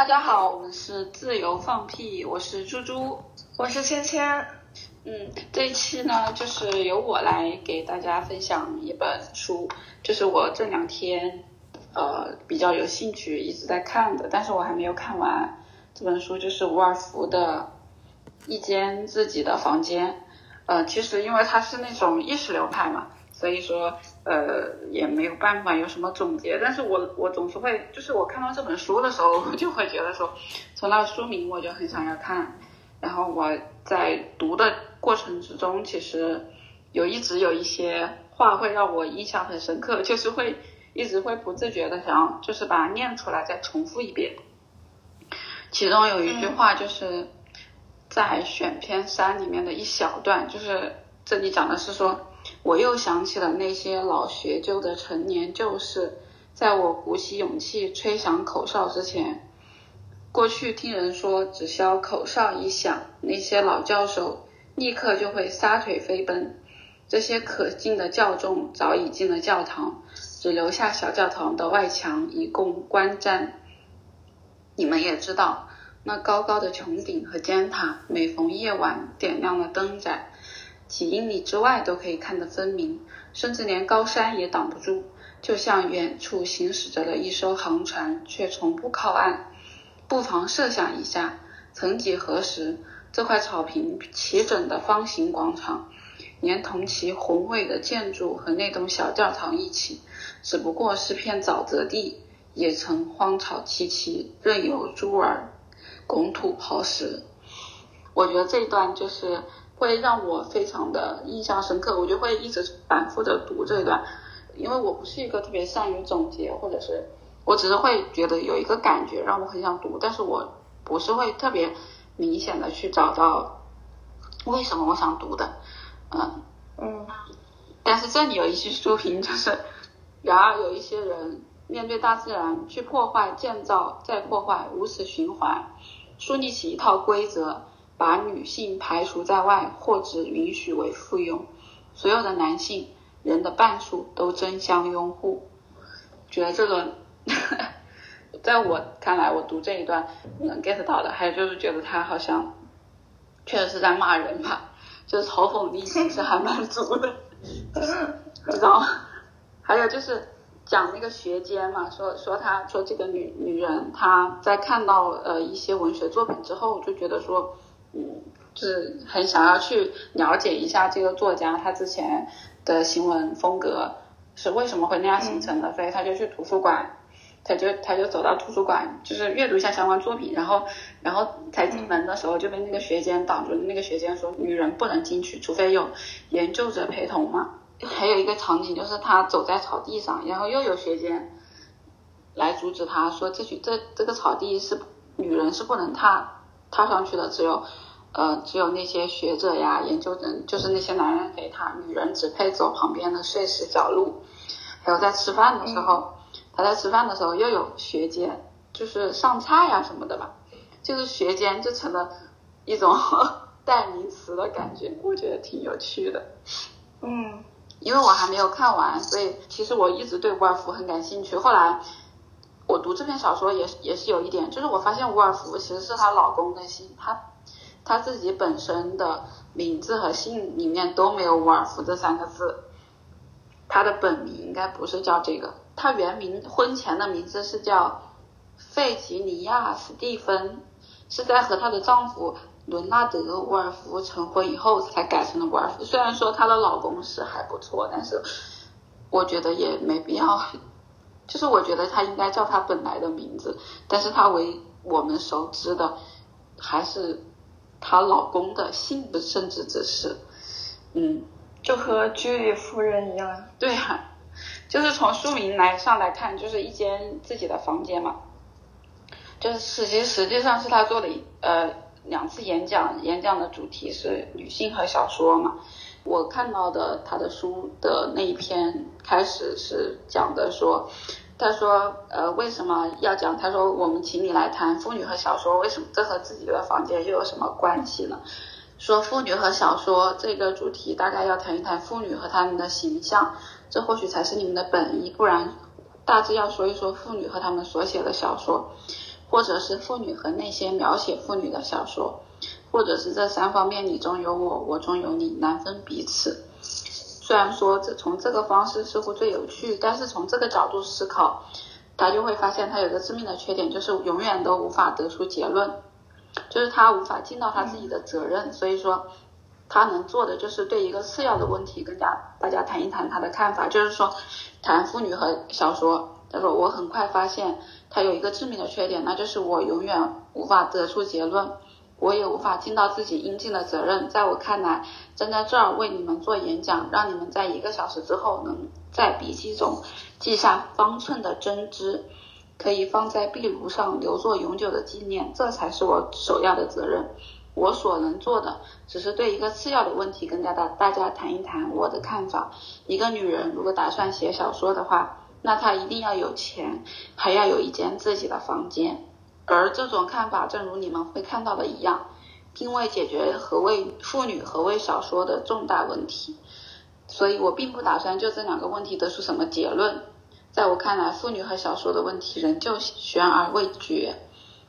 大家好，我们是自由放屁，我是猪猪，我是芊芊。嗯，这一期呢，就是由我来给大家分享一本书，就是我这两天呃比较有兴趣一直在看的，但是我还没有看完。这本书就是伍尔夫的《一间自己的房间》。呃，其实因为他是那种意识流派嘛，所以说呃也没有办法有什么总结。但是我我总是会，就是我看到这本书的时候，我就会觉得说，从那书名我就很想要看。然后我在读的过程之中，其实有一直有一些话会让我印象很深刻，就是会一直会不自觉的想要，就是把它念出来再重复一遍。其中有一句话就是在选篇三里面的一小段，就是这里讲的是说，我又想起了那些老学究的陈年旧事，在我鼓起勇气吹响口哨之前。过去听人说，只消口哨一响，那些老教授立刻就会撒腿飞奔。这些可敬的教众早已进了教堂，只留下小教堂的外墙以供观瞻。你们也知道，那高高的穹顶和尖塔，每逢夜晚点亮了灯盏，几英里之外都可以看得分明，甚至连高山也挡不住。就像远处行驶着的一艘航船，却从不靠岸。不妨设想一下，曾几何时，这块草坪齐整的方形广场，连同其宏伟的建筑和那栋小教堂一起，只不过是片沼泽地，也曾荒草萋萋，任由猪儿拱土刨食。我觉得这一段就是会让我非常的印象深刻，我就会一直反复的读这一段，因为我不是一个特别善于总结或者是。我只是会觉得有一个感觉让我很想读，但是我不是会特别明显的去找到为什么我想读的，嗯嗯。但是这里有一句书评，就是然而有一些人面对大自然去破坏、建造、再破坏，如此循环，树立起一套规则，把女性排除在外，或只允许为附庸，所有的男性人的半数都争相拥护，觉得这个。在我看来，我读这一段能 get 到的，还有就是觉得他好像确实是在骂人吧，就是嘲讽力其实还蛮足的，知道吗？还有就是讲那个学监嘛，说说他说这个女女人，她在看到呃一些文学作品之后，就觉得说，嗯，就是很想要去了解一下这个作家他之前的行文风格是为什么会那样形成的，所以他就去图书馆。他就他就走到图书馆，就是阅读一下相关作品，然后然后才进门的时候就被那个学监挡住。那个学监说，女人不能进去，除非有研究者陪同嘛。还有一个场景就是他走在草地上，然后又有学监来阻止他，说这句这这个草地是女人是不能踏踏上去的，只有呃只有那些学者呀、研究人，就是那些男人给他，女人只配走旁边的碎石小路。还有在吃饭的时候。他在吃饭的时候又有学监，就是上菜呀什么的吧，就是学监就成了一种 代名词的感觉，我觉得挺有趣的。嗯，因为我还没有看完，所以其实我一直对伍尔夫很感兴趣。后来我读这篇小说也也是有一点，就是我发现伍尔夫其实是她老公的姓，她她自己本身的名字和姓里面都没有伍尔夫这三个字，她的本名应该不是叫这个。她原名婚前的名字是叫费吉尼亚·史蒂芬，是在和她的丈夫伦纳德·沃尔夫成婚以后才改成了沃尔夫。虽然说她的老公是还不错，但是我觉得也没必要。就是我觉得他应该叫他本来的名字，但是他为我们熟知的还是她老公的姓，甚至只是，嗯，就和居里夫人一样。对啊。就是从书名来上来看，就是一间自己的房间嘛。就是实际实际上是他做的呃两次演讲，演讲的主题是女性和小说嘛。我看到的他的书的那一篇开始是讲的说，他说呃为什么要讲？他说我们请你来谈妇女和小说，为什么这和自己的房间又有什么关系呢？说妇女和小说这个主题，大概要谈一谈妇女和她们的形象。这或许才是你们的本意，不然大致要说一说妇女和他们所写的小说，或者是妇女和那些描写妇女的小说，或者是这三方面你中有我，我中有你，难分彼此。虽然说这从这个方式似乎最有趣，但是从这个角度思考，他就会发现他有个致命的缺点，就是永远都无法得出结论，就是他无法尽到他自己的责任。所以说，他能做的就是对一个次要的问题跟大大家谈一谈他的看法，就是说谈妇女和小说。他说我很快发现他有一个致命的缺点，那就是我永远无法得出结论。我也无法尽到自己应尽的责任。在我看来，站在这儿为你们做演讲，让你们在一个小时之后能在笔记中记下方寸的真知，可以放在壁炉上留作永久的纪念，这才是我首要的责任。我所能做的，只是对一个次要的问题跟大大大家谈一谈我的看法。一个女人如果打算写小说的话，那她一定要有钱，还要有一间自己的房间。而这种看法，正如你们会看到的一样，并未解决何谓妇女、何谓小说的重大问题。所以我并不打算就这两个问题得出什么结论。在我看来，妇女和小说的问题仍旧悬而未决。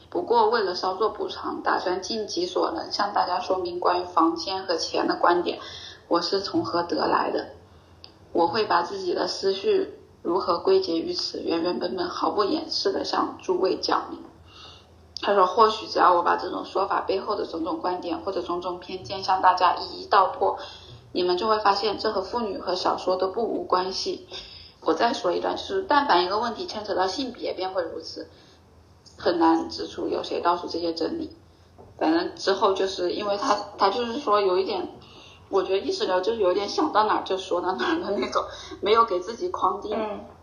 不过，为了稍作补偿，打算尽己所能向大家说明关于房间和钱的观点，我是从何得来的。我会把自己的思绪如何归结于此，原原本本、毫不掩饰地向诸位讲明。他说：“或许只要我把这种说法背后的种种观点或者种种偏见向大家一一道破，你们就会发现这和妇女和小说都不无关系。我再说一段，就是但凡一个问题牵扯到性别，便会如此，很难指出有谁道出这些真理。反正之后就是因为他，他就是说有一点，我觉得意识流就是有点想到哪儿就说到哪儿的那种，没有给自己框定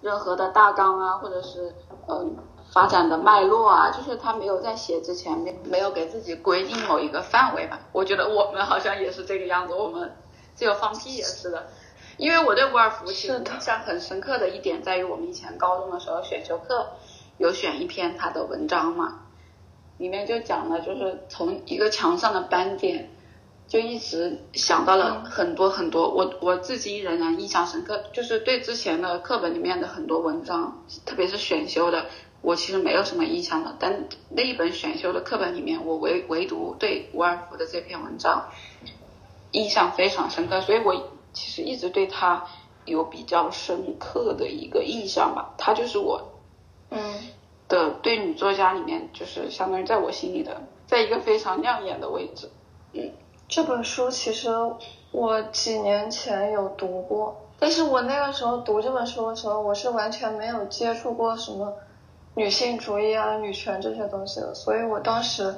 任何的大纲啊，或者是嗯。”发展的脉络啊，就是他没有在写之前没没有给自己规定某一个范围吧。我觉得我们好像也是这个样子，我们只有放屁也是的。因为我对伍尔夫其实印象很深刻的一点在于，我们以前高中的时候选修课有选一篇他的文章嘛，里面就讲了，就是从一个墙上的斑点，就一直想到了很多很多。我我至今仍然印象深刻，就是对之前的课本里面的很多文章，特别是选修的。我其实没有什么印象了，但那一本选修的课本里面，我唯唯独对伍尔夫的这篇文章印象非常深刻，所以我其实一直对他有比较深刻的一个印象吧。他就是我，嗯，的对女作家里面，就是相当于在我心里的，在一个非常亮眼的位置。嗯，这本书其实我几年前有读过，但是我那个时候读这本书的时候，我是完全没有接触过什么。女性主义啊，女权这些东西的，所以我当时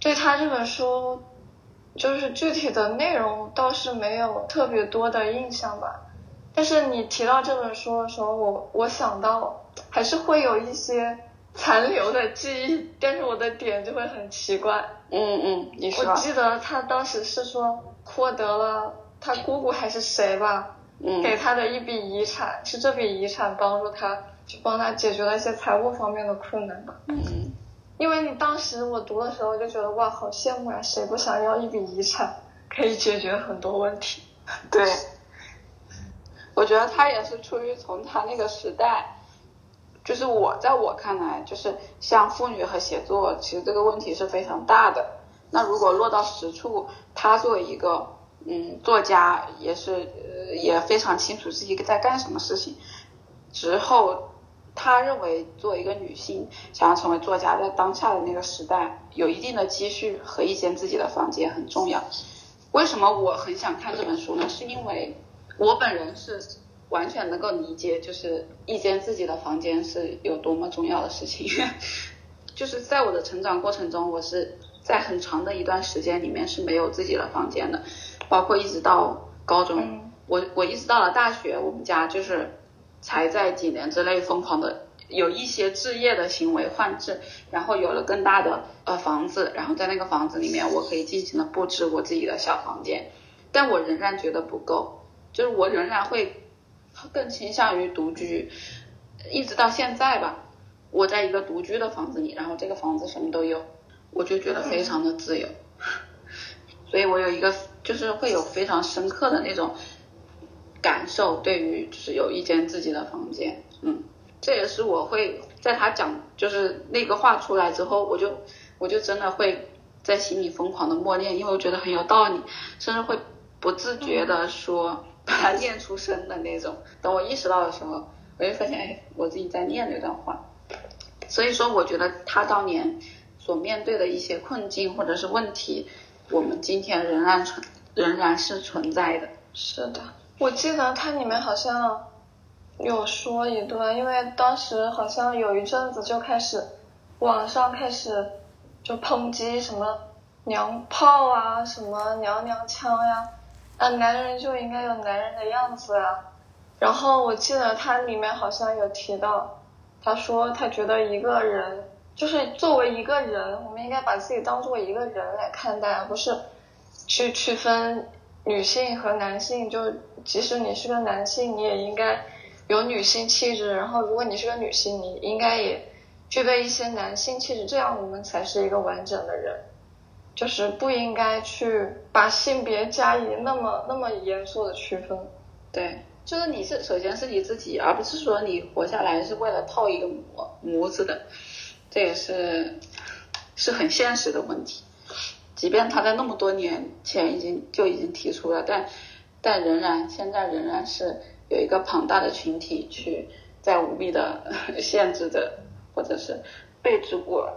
对他这本书就是具体的内容倒是没有特别多的印象吧。但是你提到这本书的时候，我我想到还是会有一些残留的记忆，但是我的点就会很奇怪。嗯嗯，你说。我记得他当时是说获得了他姑姑还是谁吧，给他的一笔遗产，是这笔遗产帮助他。就帮他解决了一些财务方面的困难吧。嗯，因为你当时我读的时候就觉得哇，好羡慕呀，谁不想要一笔遗产，可以解决很多问题。对，我觉得他也是出于从他那个时代，就是我在我看来，就是像妇女和写作，其实这个问题是非常大的。那如果落到实处，他作为一个嗯作家，也是呃也非常清楚自己在干什么事情之后。他认为，作为一个女性，想要成为作家，在当下的那个时代，有一定的积蓄和一间自己的房间很重要。为什么我很想看这本书呢？是因为我本人是完全能够理解，就是一间自己的房间是有多么重要的事情。就是在我的成长过程中，我是在很长的一段时间里面是没有自己的房间的，包括一直到高中，我我一直到了大学，我们家就是。才在几年之内疯狂的有一些置业的行为换置，然后有了更大的呃房子，然后在那个房子里面我可以尽情的布置我自己的小房间，但我仍然觉得不够，就是我仍然会更倾向于独居，一直到现在吧，我在一个独居的房子里，然后这个房子什么都有，我就觉得非常的自由，所以我有一个就是会有非常深刻的那种。感受对于就是有一间自己的房间，嗯，这也是我会在他讲就是那个话出来之后，我就我就真的会在心里疯狂的默念，因为我觉得很有道理，甚至会不自觉的说把它念出声的那种。等我意识到的时候，我就发现哎，我自己在念那段话。所以说，我觉得他当年所面对的一些困境或者是问题，我们今天仍然存仍然是存在的。是的，我记得它里面好像有说一段，因为当时好像有一阵子就开始网上开始就抨击什么娘炮啊，什么娘娘腔呀，啊，男人就应该有男人的样子啊。然后我记得它里面好像有提到，他说他觉得一个人就是作为一个人，我们应该把自己当做一个人来看待，而不是去区分。女性和男性，就即使你是个男性，你也应该有女性气质。然后，如果你是个女性，你应该也具备一些男性气质，这样我们才是一个完整的人。就是不应该去把性别加以那么那么严肃的区分。对，就是你是首先是你自己，而不是说你活下来是为了套一个模模子的，这也是是很现实的问题。即便他在那么多年前已经就已经提出了，但但仍然现在仍然是有一个庞大的群体去在无力的 限制着，或者是被之过。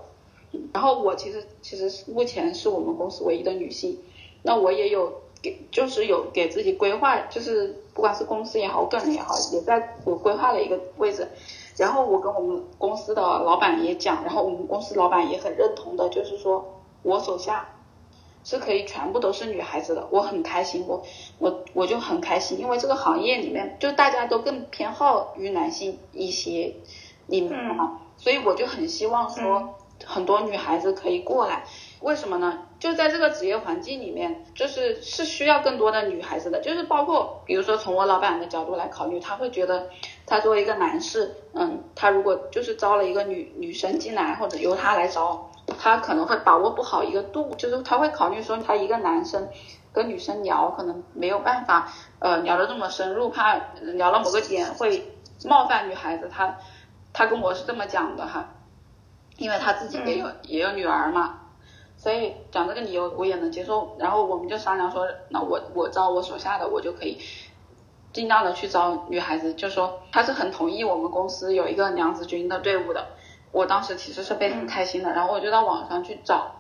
然后我其实其实目前是我们公司唯一的女性，那我也有给就是有给自己规划，就是不管是公司也好，个人也好，也在我规划了一个位置。然后我跟我们公司的老板也讲，然后我们公司老板也很认同的，就是说我手下。是可以全部都是女孩子的，我很开心，我我我就很开心，因为这个行业里面就大家都更偏好于男性一些，你明白吗？所以我就很希望说很多女孩子可以过来，为什么呢？就在这个职业环境里面，就是是需要更多的女孩子的，就是包括比如说从我老板的角度来考虑，他会觉得他作为一个男士，嗯，他如果就是招了一个女女生进来，或者由他来招。他可能会把握不好一个度，就是他会考虑说，他一个男生跟女生聊，可能没有办法，呃，聊得这么深入，怕聊到某个点会冒犯女孩子。他他跟我是这么讲的哈，因为他自己也有也有女儿嘛，所以讲这个理由我也能接受。然后我们就商量说，那我我招我手下的，我就可以尽量的去招女孩子，就说他是很同意我们公司有一个娘子军的队伍的。我当时其实是被很开心的，然后我就到网上去找，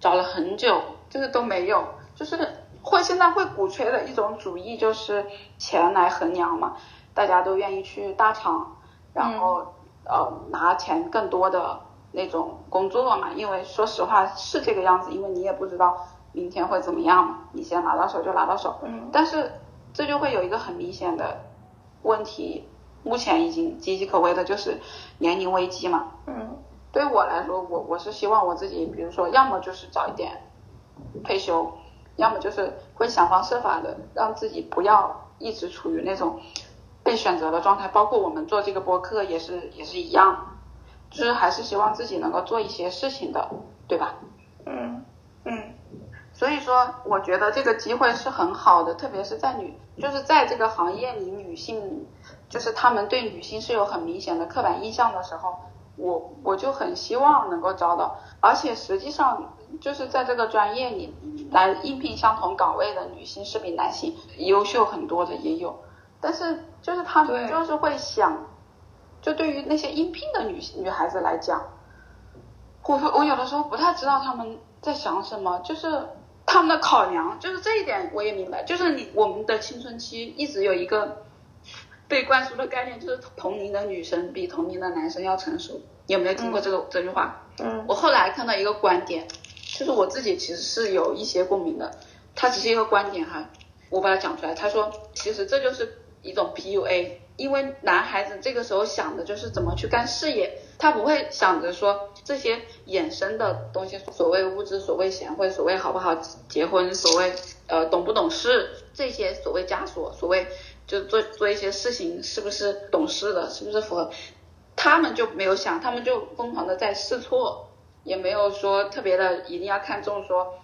找了很久，就是都没有，就是会现在会鼓吹的一种主义，就是钱来衡量嘛，大家都愿意去大厂，然后呃拿钱更多的那种工作嘛，因为说实话是这个样子，因为你也不知道明天会怎么样嘛，你先拿到手就拿到手，但是这就会有一个很明显的问题。目前已经岌岌可危的就是年龄危机嘛。嗯。对我来说，我我是希望我自己，比如说，要么就是早一点退休，要么就是会想方设法的让自己不要一直处于那种被选择的状态。包括我们做这个播客也是也是一样，就是还是希望自己能够做一些事情的，对吧？嗯嗯。所以说，我觉得这个机会是很好的，特别是在女，就是在这个行业里，女性。就是他们对女性是有很明显的刻板印象的时候，我我就很希望能够招到，而且实际上就是在这个专业里来应聘相同岗位的女性是比男性优秀很多的也有，但是就是他们就是会想，就对于那些应聘的女女孩子来讲，我我有的时候不太知道他们在想什么，就是他们的考量，就是这一点我也明白，就是你我们的青春期一直有一个。被灌输的概念就是同龄的女生比同龄的男生要成熟，你有没有听过这个这句话？嗯。我后来看到一个观点，就是我自己其实是有一些共鸣的，它只是一个观点哈，我把它讲出来。他说，其实这就是一种 PUA，因为男孩子这个时候想的就是怎么去干事业，他不会想着说这些衍生的东西，所谓物质，所谓贤惠，所谓好不好结婚，所谓呃懂不懂事，这些所谓枷锁，所谓。就做做一些事情是不是懂事的，是不是符合？他们就没有想，他们就疯狂的在试错，也没有说特别的一定要看重说，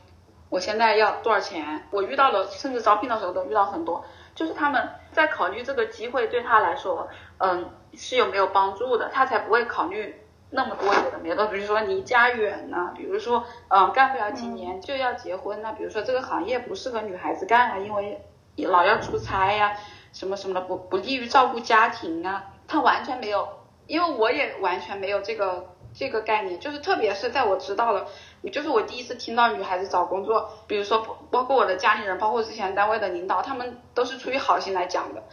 我现在要多少钱？我遇到了，甚至招聘的时候都遇到很多，就是他们在考虑这个机会对他来说，嗯，是有没有帮助的，他才不会考虑那么多有的没的，比如说离家远呐、比如说嗯干不了几年就要结婚呐、比如说这个行业不适合女孩子干啊，因为老要出差呀、什么什么的，不不利于照顾家庭啊，他完全没有，因为我也完全没有这个这个概念，就是特别是在我知道了，就是我第一次听到女孩子找工作，比如说包括我的家里人，包括之前单位的领导，他们都是出于好心来讲的，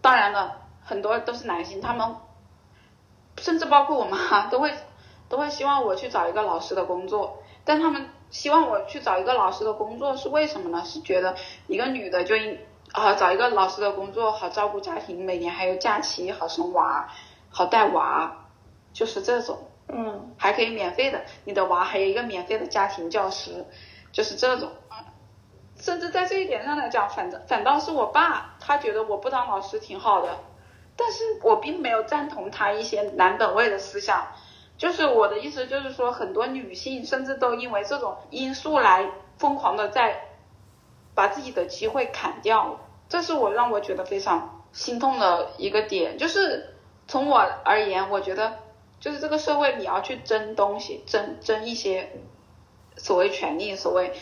当然了，很多都是男性，他们甚至包括我妈 都会都会希望我去找一个老师的工作，但他们希望我去找一个老师的工作是为什么呢？是觉得一个女的就应啊找一个老师的工作，好照顾家庭，每年还有假期，好生娃，好带娃，就是这种，嗯还可以免费的，你的娃还有一个免费的家庭教师，就是这种。甚至在这一点上来讲，反正反倒是我爸，他觉得我不当老师挺好的，但是我并没有赞同他一些男本位的思想。就是我的意思，就是说很多女性甚至都因为这种因素来疯狂的在把自己的机会砍掉，这是我让我觉得非常心痛的一个点。就是从我而言，我觉得就是这个社会你要去争东西，争争一些所谓权利，所谓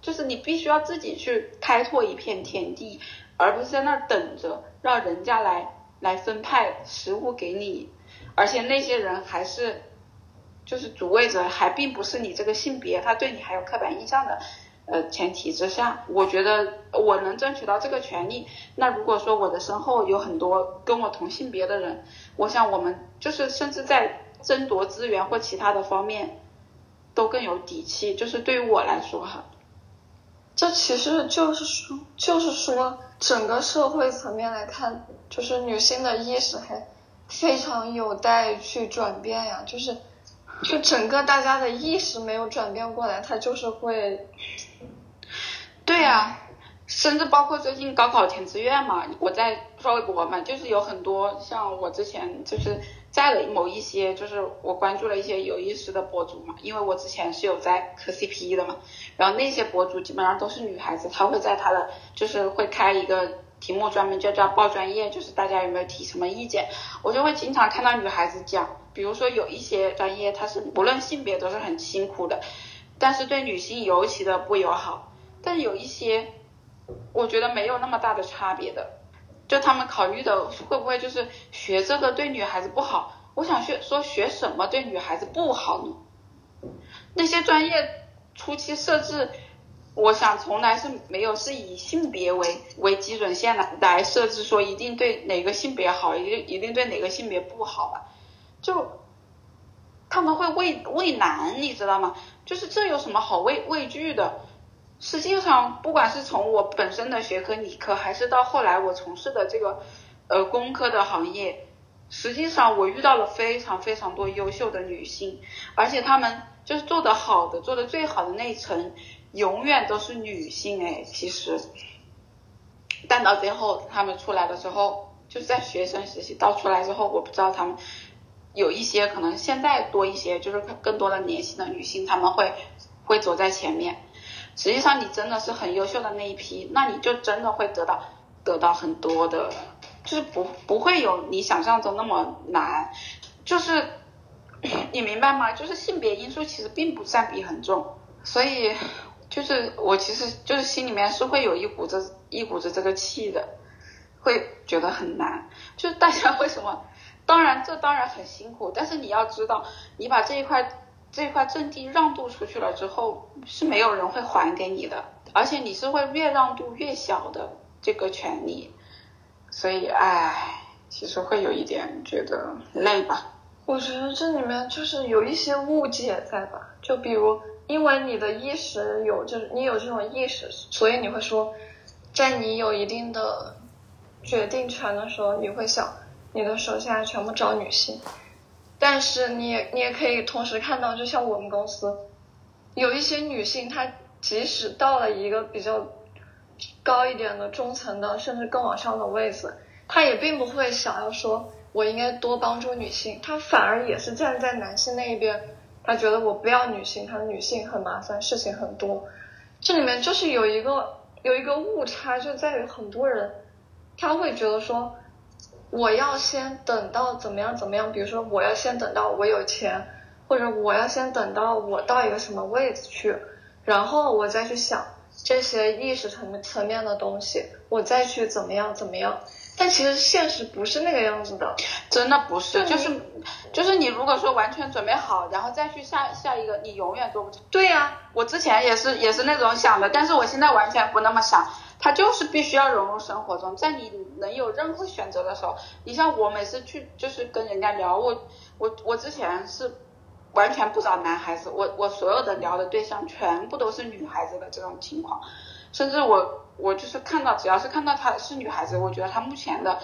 就是你必须要自己去开拓一片天地，而不是在那儿等着让人家来来分派食物给你，而且那些人还是就是主位者，还并不是你这个性别，他对你还有刻板印象的。呃，前提之下，我觉得我能争取到这个权利。那如果说我的身后有很多跟我同性别的人，我想我们就是甚至在争夺资源或其他的方面都更有底气。就是对于我来说哈，这其实就是说，就是说，整个社会层面来看，就是女性的意识还非常有待去转变呀。就是，就整个大家的意识没有转变过来，它就是会，对呀、甚至包括最近高考填志愿嘛，我在刷微博嘛，就是有很多像我之前就是在了某一些，就是我关注了一些有意思的博主嘛，因为我之前是有在磕 CP 的嘛，然后那些博主基本上都是女孩子，她会在她的就是会开一个题目专门就叫报专业，就是大家有没有提什么意见，我就会经常看到女孩子讲，比如说有一些专业它是无论性别都是很辛苦的，但是对女性尤其的不友好，但有一些我觉得没有那么大的差别的，就他们考虑的会不会就是学这个对女孩子不好？我想学说学什么对女孩子不好呢？那些专业初期设置，我想从来是没有是以性别为为基准线来来设置，说一定对哪个性别好，一定一定对哪个性别不好吧？就他们会畏畏难，你知道吗？就是这有什么好畏畏惧的？实际上，不管是从我本身的学科理科，还是到后来我从事的这个呃工科的行业，实际上我遇到了非常非常多优秀的女性，而且她们就是做得好的、做得最好的那一层，永远都是女性哎。其实，但到最后她们出来的时候，就是在学生时期到出来之后，我不知道她们有一些可能现在多一些，就是更多的年轻的女性，她们会会走在前面。实际上，你真的是很优秀的那一批，那你就真的会得到得到很多的，就是不不会有你想象中那么难，就是 你明白吗？就是性别因素其实并不占比很重，所以就是我其实就是心里面是会有一股子一股子这个气的，会觉得很难。就是大家为什么？当然这当然很辛苦，但是你要知道，你把这一块。这块阵地让渡出去了之后，是没有人会还给你的，而且你是会越让渡越小的这个权利，所以唉，其实会有一点觉得累吧。我觉得这里面就是有一些误解在吧？就比如，因为你的意识有这，你有这种意识，所以你会说，在你有一定的决定权的时候，你会想，你的手下全部找女性。但是你也你也可以同时看到，就像我们公司有一些女性，她即使到了一个比较高一点的中层的，甚至更往上的位置，她也并不会想要说我应该多帮助女性，她反而也是站在男性那一边，她觉得我不要女性，她女性很麻烦，事情很多。这里面就是有一个有一个误差，就在于很多人他会觉得说。我要先等到怎么样怎么样，比如说我要先等到我有钱，或者我要先等到我到一个什么位置去，然后我再去想这些意识层层面的东西，我再去怎么样怎么样。但其实现实不是那个样子的，真的不是，就是就是你如果说完全准备好，然后再去下下一个，你永远做不成。对呀，我之前也是也是那种想的，但是我现在完全不那么想，它就是必须要融入生活中，在你能有任何选择的时候，你像我每次去就是跟人家聊，我我我之前是完全不找男孩子，我我所有的聊的对象全部都是女孩子的这种情况，甚至我。我就是看到，只要是看到她是女孩子，我觉得她目前的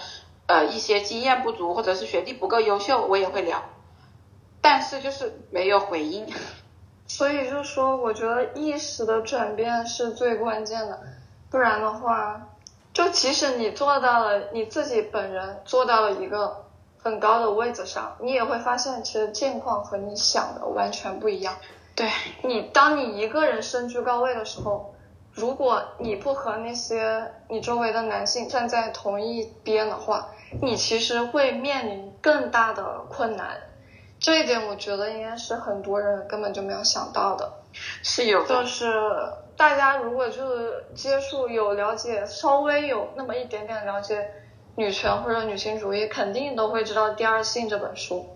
呃一些经验不足，或者是学历不够优秀，我也会聊，但是就是没有回应。所以就说，我觉得意识的转变是最关键的，不然的话，就即使你做到了，你自己本人做到了一个很高的位置上，你也会发现，其实境况和你想的完全不一样。对你，当你一个人身居高位的时候。如果你不和那些你周围的男性站在同一边的话，你其实会面临更大的困难。这一点我觉得应该是很多人根本就没有想到的。是有，就是大家如果就是接触有了解，稍微有那么一点点了解女权或者女性主义，肯定都会知道《第二性》这本书。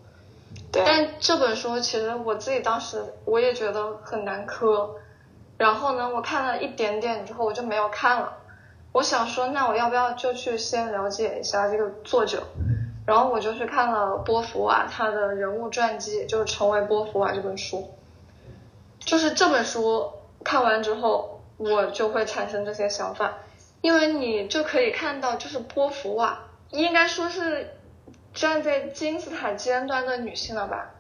对。但这本书其实我自己当时我也觉得很难磕。然后呢，我看了一点点之后，我就没有看了。我想说，那我要不要就去先了解一下这个作者？然后我就去看了波伏娃他的人物传记，就是《成为波伏娃》这本书。就是这本书看完之后，我就会产生这些想法，因为你就可以看到，就是波伏娃应该说是站在金字塔尖端的女性了吧？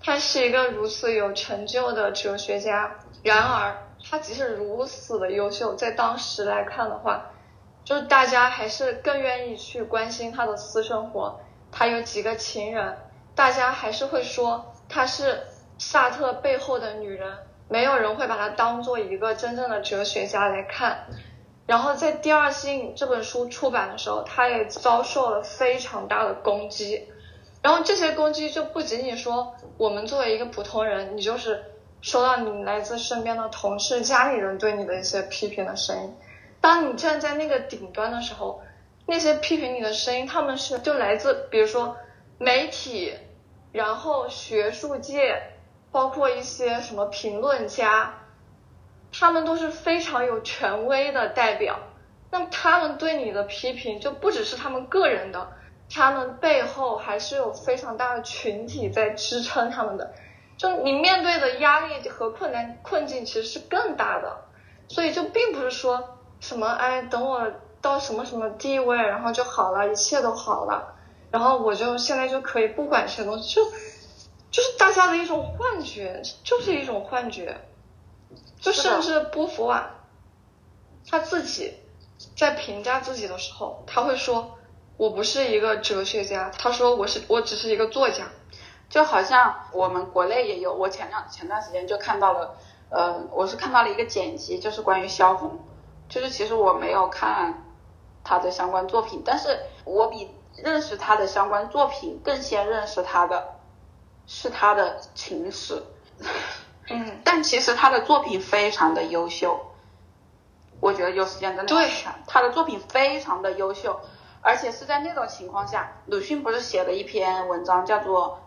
她是一个如此有成就的哲学家，然而。他即使如此的优秀，在当时来看的话，就是大家还是更愿意去关心他的私生活，他有几个情人，大家还是会说她是萨特背后的女人，没有人会把他当做一个真正的哲学家来看。然后在《第二性》这本书出版的时候，他也遭受了非常大的攻击。然后这些攻击就不仅仅说我们作为一个普通人，你就是。收到你来自身边的同事、家里人对你的一些批评的声音，当你站在那个顶端的时候，那些批评你的声音，他们是就来自，比如说媒体，然后学术界，包括一些什么评论家，他们都是非常有权威的代表。那么他们对你的批评就不只是他们个人的，他们背后还是有非常大的群体在支撑他们的。就你面对的压力和困难困境其实是更大的，所以就并不是说什么哎，等我到什么什么地位，然后就好了，一切都好了，然后我就现在就可以不管这些东西，就就是大家的一种幻觉，就是一种幻觉。就甚至波伏娃他自己在评价自己的时候，他会说我不是一个哲学家，他说我是我只是一个作家。就好像我们国内也有，我前两前段时间就看到了，呃，我是看到了一个剪辑，就是关于萧红，就是其实我没有看他的相关作品，但是我比认识他的相关作品更先认识他的是他的情史，嗯，但其实他的作品非常的优秀，我觉得有时间真的对，他的作品非常的优秀，而且是在那种情况下，鲁迅不是写了一篇文章叫做。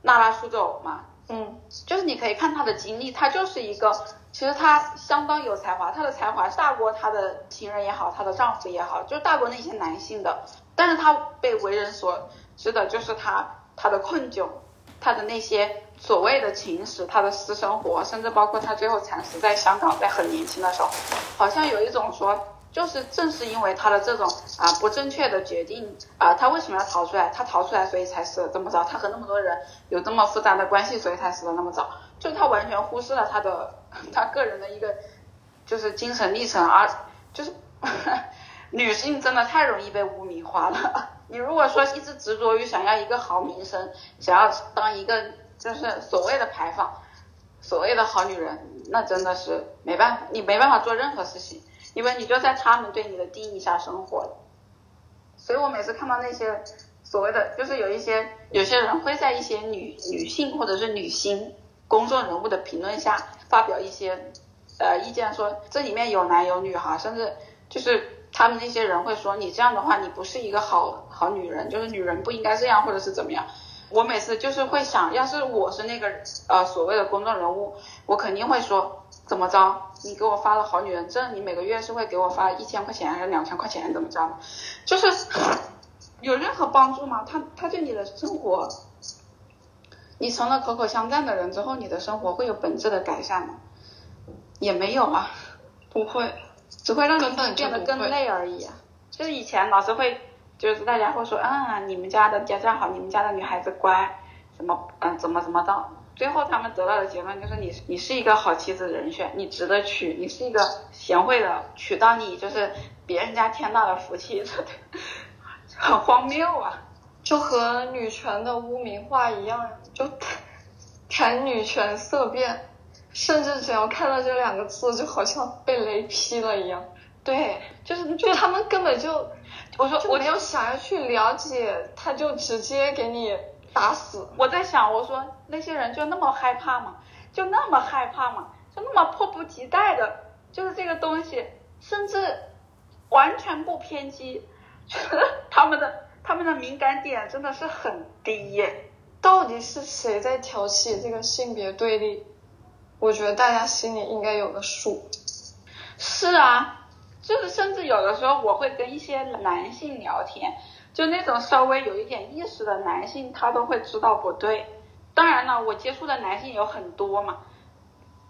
娜拉苏走嘛，嗯，就是你可以看他的经历，他就是一个，其实他相当有才华，他的才华大过他的情人也好，他的丈夫也好，就大过那些男性的。但是他被为人所知的就是他他的困窘，她的那些所谓的情史，她的私生活，甚至包括她最后惨死在香港，在很年轻的时候，好像有一种说。就是正是因为他的这种啊不正确的决定啊，他为什么要逃出来？他逃出来，所以才死的这么早。他和那么多人有这么复杂的关系，所以才死的那么早。就他完全忽视了他的他个人的一个就是精神历程，而就是 女性真的太容易被污名化了。你如果说一直执着于想要一个好名声，想要当一个就是所谓的牌坊，所谓的好女人，那真的是没办法，你没办法做任何事情。因为你就在他们对你的定义下生活了，所以我每次看到那些所谓的就是有一些有些人会在一些女女性或者是女星公众人物的评论下发表一些呃意见，说这里面有男有女哈，甚至就是他们那些人会说你这样的话你不是一个好好女人，就是女人不应该这样或者是怎么样。我每次就是会想，要是我是那个呃所谓的公众人物，我肯定会说怎么着，你给我发了好女人证，你每个月是会给我发一千块钱还是两千块钱，怎么着？就是有任何帮助吗？他他对你的生活，你成了口口相赞的人之后，你的生活会有本质的改善吗？也没有啊，不会，只会让你变得更累而已啊。就是以前老师会。就是大家会说啊，你们家的家教好，你们家的女孩子乖，什么嗯怎么怎么的，最后他们得到的结论就是你你是一个好妻子人选，你值得娶，你是一个贤惠的，娶到你就是别人家天大的福气，很荒谬啊，就和女权的污名化一样，就 谈女权色变，甚至只要看到这两个字，就好像被雷劈了一样。对，就是就他们根本就。我说我没有想要去了解，他就直接给你打死。我在想，我说那些人就那么害怕吗？就那么害怕吗？就那么迫不及待的，就是这个东西，甚至完全不偏激，觉得他们的他们的敏感点真的是很低耶。到底是谁在挑起这个性别对立？我觉得大家心里应该有个数。是啊。就是甚至有的时候我会跟一些男性聊天，就那种稍微有一点意识的男性，他都会知道不对。当然了，我接触的男性有很多嘛，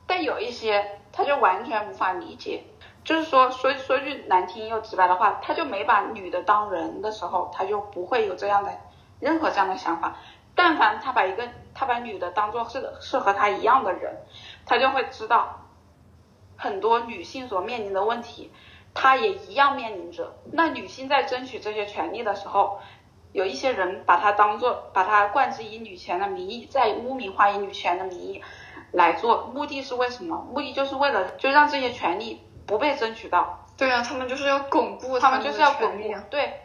但有一些他就完全无法理解。就是说说说句难听又直白的话，他就没把女的当人的时候，他就不会有这样的任何这样的想法。但凡他把一个他把女的当做是是和他一样的人，他就会知道很多女性所面临的问题。他也一样面临着。那女性在争取这些权利的时候，有一些人把它当做，把它冠之以女权的名义，在污名化以女权的名义来做，目的是为什么？目的就是为了就让这些权利不被争取到。对啊，他们就是要巩固，他们就是要巩固。对，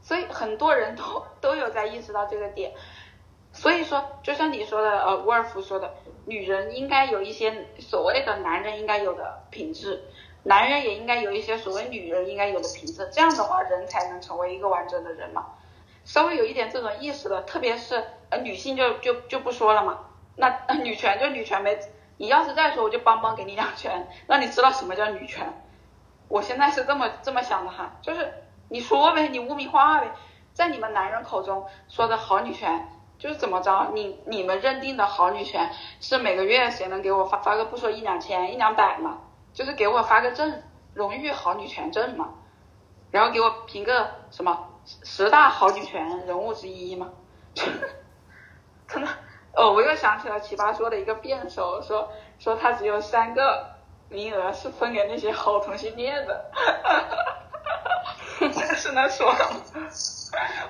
所以很多人都都有在意识到这个点。所以说，就像你说的，呃，沃尔夫说的，女人应该有一些所谓的男人应该有的品质。男人也应该有一些所谓女人应该有的品质，这样的话人才能成为一个完整的人嘛。稍微有一点这种意识的，特别是呃女性就就就不说了嘛。那女权就女权没，你要是再说我就邦邦给你两拳，让你知道什么叫女权。我现在是这么这么想的哈，就是你说呗，你污名化呗，在你们男人口中说的好女权就是怎么着？你你们认定的好女权是每个月谁能给我发发个不说一两千一两百嘛？就是给我发个证，荣誉好女权证嘛，然后给我评个什么十大好女权人物之一嘛，真的哦，我又想起了奇葩说的一个辩手说说他只有三个名额是分给那些好同性恋的，哈哈哈是能说？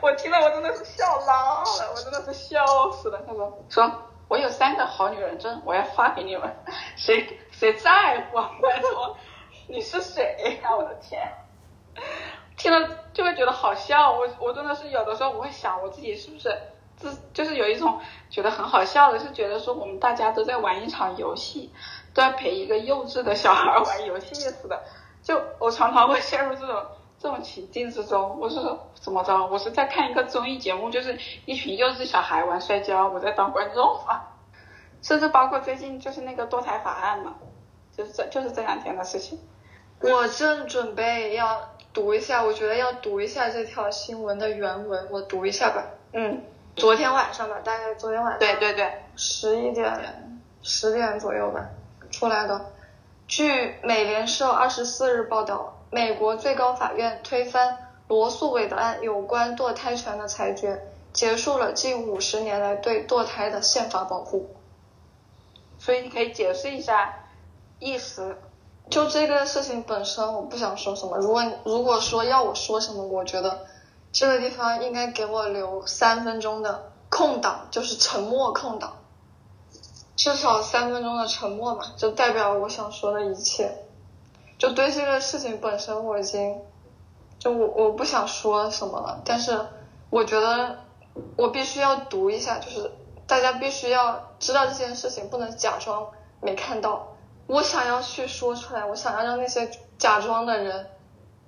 我听了我真的是笑拉了，我真的是笑死了。他说说我有三个好女人证，我要发给你们，谁？谁？在乎？拜托，你是谁？呀？我的天，听了就会觉得好笑。我我真的是有的时候我会想，我自己是不是自就是有一种觉得很好笑的，是觉得说我们大家都在玩一场游戏，都在陪一个幼稚的小孩玩游戏似的。就我常常会陷入这种这种情境之中。我是说怎么着？我是在看一个综艺节目，就是一群幼稚小孩玩摔跤，我在当观众啊。甚至包括最近就是那个堕胎法案嘛，就是这就是这两天的事情。我正准备要读一下，我觉得要读一下这条新闻的原文，我读一下吧。嗯，昨天晚上吧，大概昨天晚上。对对对，十一点十点左右吧出来的。据美联社二十四日报道，美国最高法院推翻罗素韦德案有关堕胎权的裁决，结束了近五十年来对堕胎的宪法保护。所以你可以解释一下意思。就这个事情本身，我不想说什么。如果如果说要我说什么，我觉得这个地方应该给我留三分钟的空档，就是沉默空档，至少三分钟的沉默嘛，就代表我想说的一切。就对这个事情本身，我已经就我我不想说什么了。但是我觉得我必须要读一下，就是大家必须要知道这件事情，不能假装没看到。我想要去说出来，我想要让那些假装的人，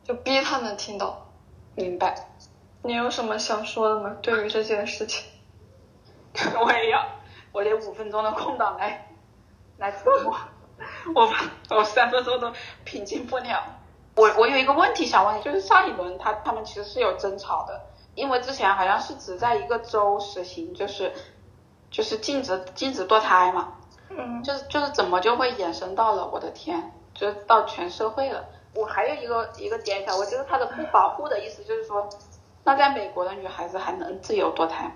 就逼他们听到。明白。你有什么想说的吗？对于这件事情，我也要，我这五分钟的空档来来琢磨，我我三分钟都平静不了。我我有一个问题想问，就是上一轮他他们其实是有争吵的，因为之前好像是只在一个州实行，就是就是禁止禁止堕胎嘛。嗯。就是就是怎么就会衍生到了我的天，就是到全社会了。我还有一个一个点想，我觉得他的不保护的意思就是说。那在美国的女孩子还能自由堕胎？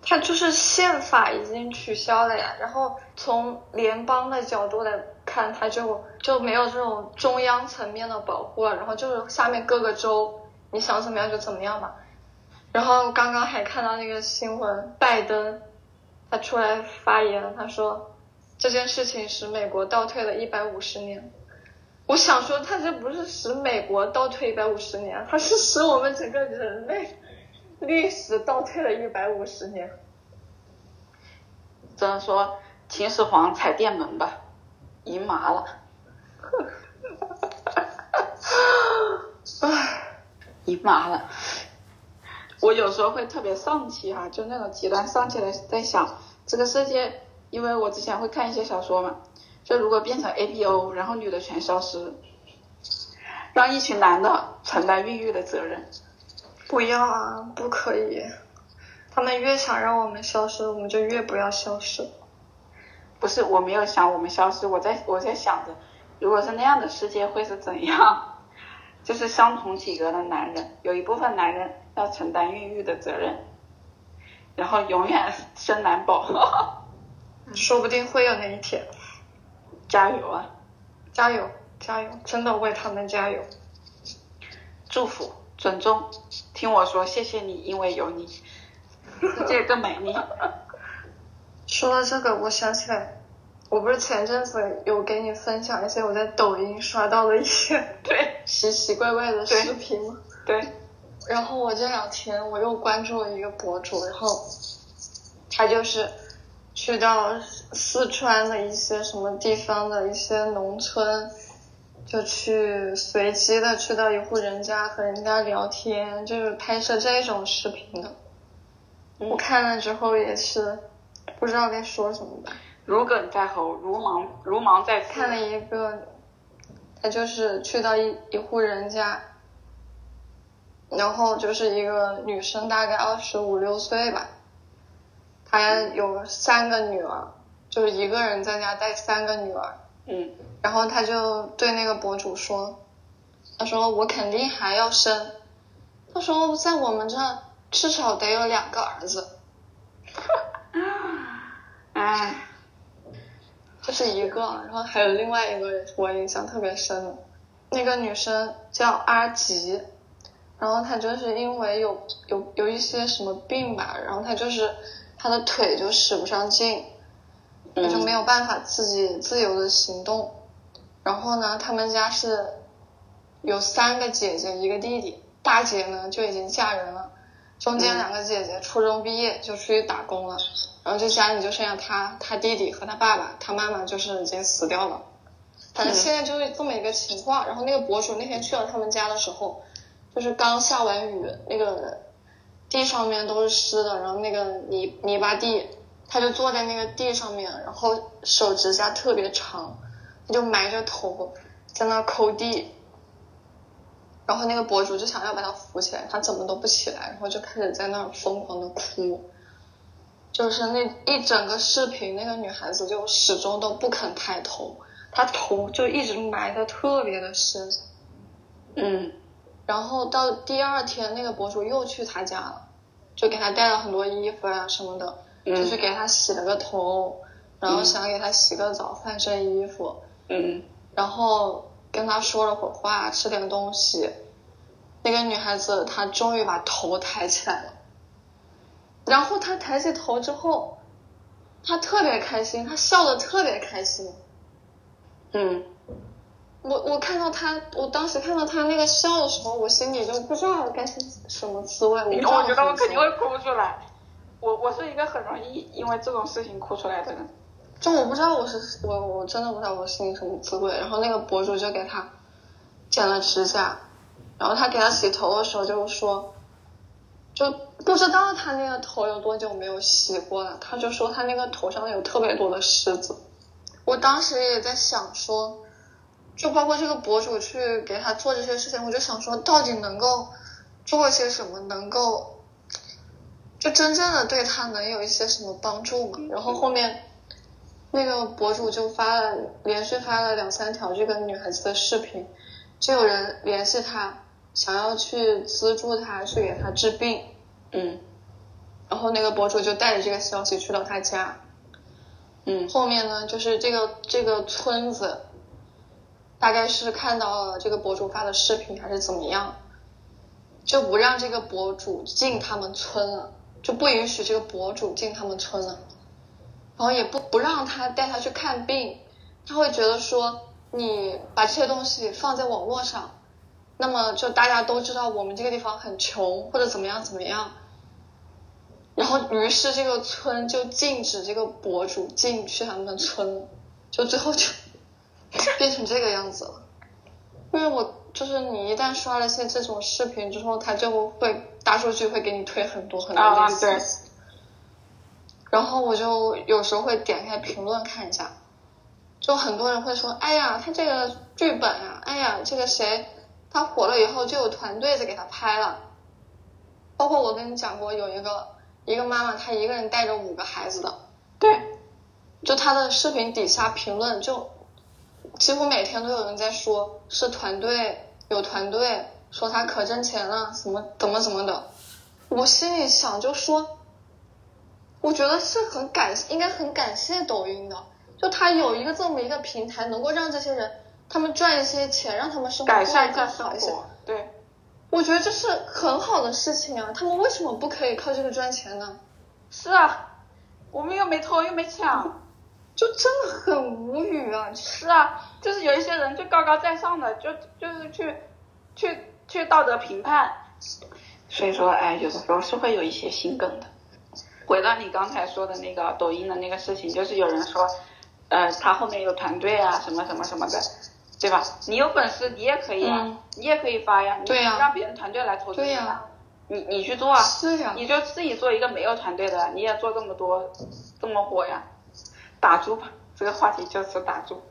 他就是宪法已经取消了呀。然后从联邦的角度来看，它就就没有这种中央层面的保护了。然后就是下面各个州，你想怎么样就怎么样吧。然后刚刚还看到那个新闻，拜登他出来发言，他说这件事情使美国倒退了一百五十年。我想说，他这不是使美国倒退一百五十年，他是使我们整个人类历史倒退了一百五十年。只能说秦始皇踩电门吧，姨麻了。唉，姨麻了。我有时候会特别丧气哈，就那种极端丧气的，在想这个世界，因为我之前会看一些小说嘛。就如果变成 A B O，然后女的全消失，让一群男的承担孕育的责任，不要啊，不可以。他们越想让我们消失，我们就越不要消失。不是，我没有想我们消失，我在我在想着，如果是那样的世界会是怎样？就是相同体格的男人，有一部分男人要承担孕育的责任，然后永远生男宝。说不定会有那一天。加油啊！加油，加油！真的为他们加油！祝福，尊重，听我说，谢谢你，因为有你，世界更美丽。说到这个，我想起来，我不是前阵子有给你分享一些我在抖音刷到的一些 对奇奇怪怪的视频吗？对。然后我这两天我又关注了一个博主，然后他就是。去到四川的一些什么地方的一些农村，就去随机的去到一户人家和人家聊天，就是拍摄这种视频的。我看了之后也是不知道该说什么吧。如鲠在喉，如芒如芒在看了一个，他就是去到一一户人家，然后就是一个女生，大概二十五六岁吧。她有三个女儿，就是一个人在家带三个女儿。嗯。然后他就对那个博主说：“他说我肯定还要生，他说在我们这至少得有两个儿子。”哎，这是一个，然后还有另外一个我印象特别深的，那个女生叫阿吉，然后她就是因为有有有一些什么病吧，然后她就是。她的腿就使不上劲，她就没有办法自己自由的行动。然后呢，他们家是有三个姐姐一个弟弟，大姐呢就已经嫁人了，中间两个姐姐初中毕业就出去打工了，然后就家里就剩下他、他弟弟和他爸爸，他妈妈就是已经死掉了。反正现在就是这么一个情况。然后那个博主那天去了他们家的时候，就是刚下完雨，那个。地上面都是湿的，然后那个泥泥巴地，他就坐在那个地上面，然后手指甲特别长，他就埋着头在那抠地，然后那个博主就想要把他扶起来，他怎么都不起来，然后就开始在那疯狂的哭，就是那一整个视频，那个女孩子就始终都不肯抬头，她头就一直埋的特别的深，嗯。然后到第二天，那个博主又去他家了，就给他带了很多衣服啊什么的，就去给他洗了个头，然后想给他洗个澡，换身衣服，嗯，然后跟他说了会儿话，吃点东西。那个女孩子她终于把头抬起来了，然后她抬起头之后，她特别开心，她笑的特别开心，嗯。我我看到她，我当时看到她那个笑的时候，我心里就不知道该是什么滋味。我我觉得我肯定会哭出来。我我是一个很容易因为这种事情哭出来的人。就我不知道我是我我真的不知道我心里什么滋味。然后那个博主就给他剪了指甲，然后他给他洗头的时候就说，就不知道他那个头有多久没有洗过了。他就说他那个头上有特别多的虱子。我当时也在想说。就包括这个博主去给他做这些事情，我就想说，到底能够做些什么，能够就真正的对他能有一些什么帮助嘛？然后后面那个博主就发了连续发了两三条这个女孩子的视频，就有人联系她，想要去资助她去给她治病，嗯，然后那个博主就带着这个消息去到她家，嗯，后面呢，就是这个这个村子。大概是看到了这个博主发的视频还是怎么样，就不让这个博主进他们村了，就不允许这个博主进他们村了，然后也不不让他带他去看病，他会觉得说你把这些东西放在网络上，那么就大家都知道我们这个地方很穷或者怎么样怎么样，然后于是这个村就禁止这个博主进去他们村，就最后就。变成这个样子了，因为我就是你一旦刷了些这种视频之后，他就会大数据会给你推很多很多类似，然后我就有时候会点开评论看一下，就很多人会说，哎呀，他这个剧本啊，哎呀，这个谁他火了以后就有团队在给他拍了，包括我跟你讲过有一个一个妈妈，她一个人带着五个孩子的，对，就她的视频底下评论就。几乎每天都有人在说，是团队有团队说他可挣钱了，怎么怎么怎么的。我心里想就说，我觉得是很感应该很感谢抖音的，就他有一个这么一个平台，能够让这些人他们赚一些钱，让他们生活改善更好一些。对，我觉得这是很好的事情啊，他们为什么不可以靠这个赚钱呢？是啊，我们又没偷又没抢。就真的很无语啊！是啊，就是有一些人就高高在上的，就就是去去去道德评判，所以说，哎，有的时候是会有一些心梗的。回到你刚才说的那个抖音的那个事情，就是有人说，呃，他后面有团队啊，什么什么什么的，对吧？你有本事，你也可以啊，你也可以发呀，对呀，让别人团队来投资你啊，你你去做啊，是呀，你就自己做一个没有团队的，你也做这么多，这么火呀。打住吧，这个话题就此打住。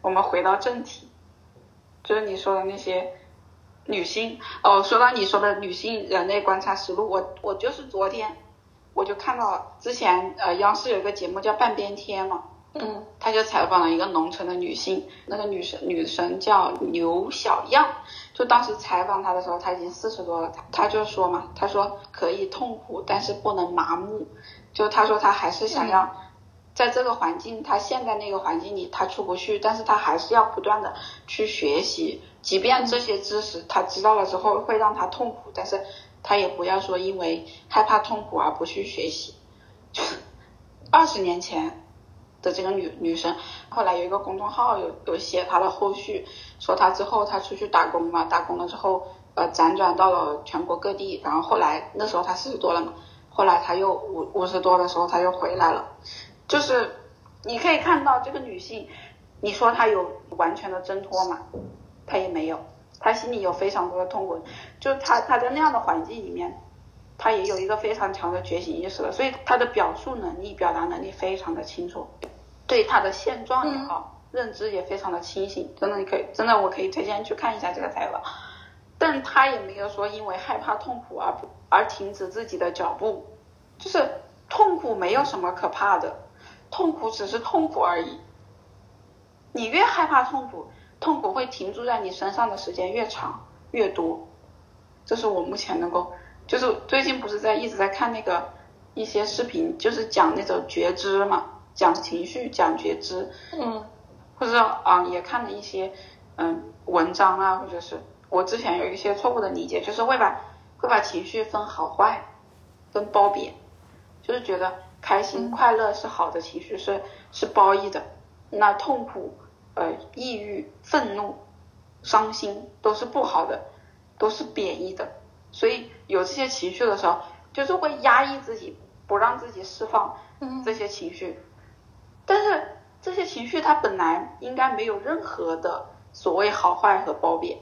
我们回到正题，就是你说的那些女性哦。说到你说的女性人类观察实录，我我就是昨天我就看到之前呃央视有一个节目叫半边天嘛，嗯，他就采访了一个农村的女性，那个女生女生叫刘小样，就当时采访她的时候，她已经四十多了，她就说嘛，她说可以痛苦，但是不能麻木，就她说她还是想要。在这个环境，他现在那个环境里，他出不去，但是他还是要不断的去学习，即便这些知识他知道了之后会让他痛苦，但是他也不要说因为害怕痛苦而不去学习。二十年前的这个女女生，后来有一个公众号有有写她的后续，说她之后她出去打工嘛，打工了之后呃辗转到了全国各地，然后后来那时候她四十多了嘛，后来她又五五十多的时候她又回来了。就是你可以看到这个女性，你说她有完全的挣脱吗？她也没有，她心里有非常多的痛苦。就他他在那样的环境里面，他也有一个非常强的觉醒意识了，所以他的表述能力、表达能力非常的清楚，对他的现状也好，认知也非常的清醒。真的，你可以真的，我可以推荐去看一下这个采访。但他也没有说因为害怕痛苦而而停止自己的脚步，就是痛苦没有什么可怕的。痛苦只是痛苦而已，你越害怕痛苦，痛苦会停驻在你身上的时间越长越多。这是我目前能够，就是最近不是在一直在看那个一些视频，就是讲那种觉知嘛，讲情绪，讲觉知，嗯，或者啊也看了一些嗯文章啊，或者是我之前有一些错误的理解，就是会把会把情绪分好坏，分褒贬，就是觉得。开心快乐是好的情绪，是是褒义的。那痛苦呃抑郁、愤怒、伤心都是不好的，都是贬义的。所以有这些情绪的时候，就是会压抑自己，不让自己释放这些情绪。但是这些情绪它本来应该没有任何的所谓好坏和褒贬，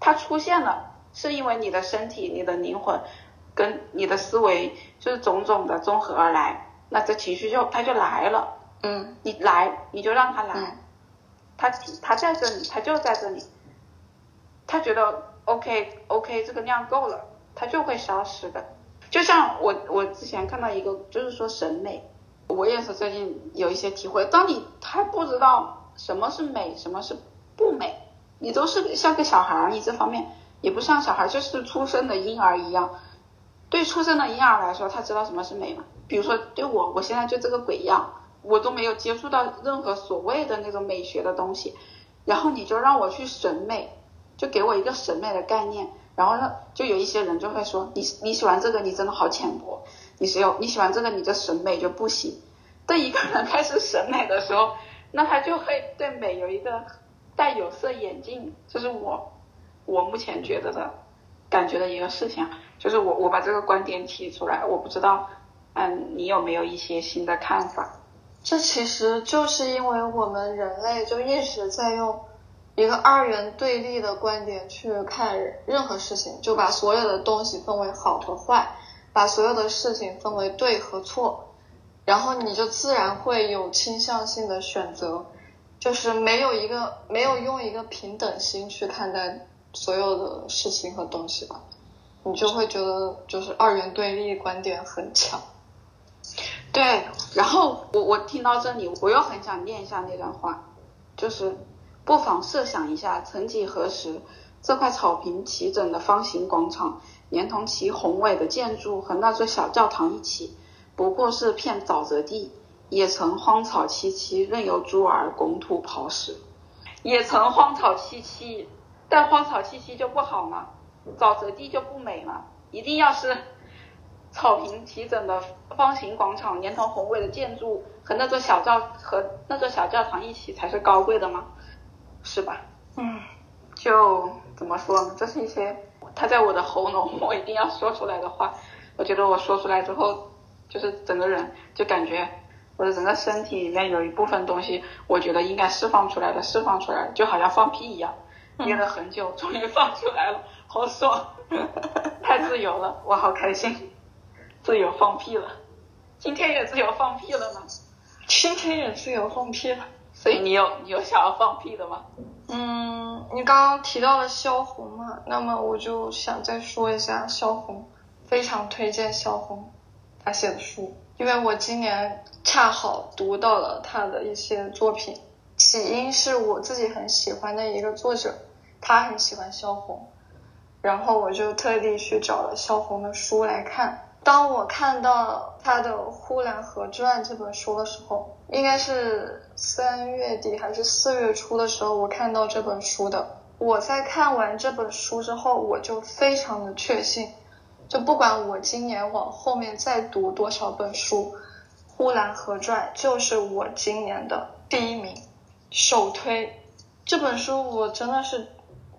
它出现了是因为你的身体、你的灵魂跟你的思维就是种种的综合而来，那这情绪就它就来了。嗯，你来你就让它来，他他在这里，他就在这里，他觉得 OK OK 这个量够了，他就会消失的。就像我我之前看到一个，就是说审美。我也是最近有一些体会，当你还不知道什么是美，什么是不美，你都是像个小孩，你这方面也不像小孩，就是出生的婴儿一样。对出生的婴儿来说，他知道什么是美吗？比如说对我，我现在就这个鬼样，我都没有接触到任何所谓的那种美学的东西，然后你就让我去审美，就给我一个审美的概念，然后呢，就有一些人就会说，你你喜欢这个，你真的好浅薄。你是有你喜欢这个，你的审美就不行。当一个人开始审美的时候，那他就会对美有一个戴有色眼镜。这是我我目前觉得的感觉的一个事情，就是我我把这个观点提出来，我不知道，嗯，你有没有一些新的看法？这其实就是因为我们人类就一直在用一个二元对立的观点去看任何事情，就把所有的东西分为好和坏。把所有的事情分为对和错，然后你就自然会有倾向性的选择，就是没有一个没有用一个平等心去看待所有的事情和东西吧，你就会觉得就是二元对立观点很强。对，然后我我听到这里，我又很想念一下那段话，就是不妨设想一下，曾几何时，这块草坪齐整的方形广场。连同其宏伟的建筑和那座小教堂一起，不过是片沼泽地，也曾荒草萋萋，任由猪儿拱土刨食。也曾荒草萋萋，但荒草萋萋就不好吗？沼泽地就不美吗？一定要是草坪齐整的方形广场，连同宏伟的建筑和那座小教和那座小教堂一起才是高贵的吗？是吧？嗯，就怎么说呢？这是一些。他在我的喉咙，我一定要说出来的话，我觉得我说出来之后，就是整个人就感觉我的整个身体里面有一部分东西，我觉得应该释放出来的，释放出来就好像放屁一样，憋了很久，终于放出来了，好爽，太自由了，我好开心，自由放屁了，今天也自由放屁了吗？今天也自由放屁了，所以你有你有想要放屁的吗？嗯。你刚刚提到了萧红嘛，那么我就想再说一下萧红，非常推荐萧红他写的书，因为我今年恰好读到了他的一些作品。起因是我自己很喜欢的一个作者，他很喜欢萧红，然后我就特地去找了萧红的书来看。当我看到他的《呼兰河传》这本书的时候，应该是三月底还是四月初的时候，我看到这本书的。我在看完这本书之后，我就非常的确信，就不管我今年往后面再读多少本书，《呼兰河传》就是我今年的第一名，首推。这本书我真的是。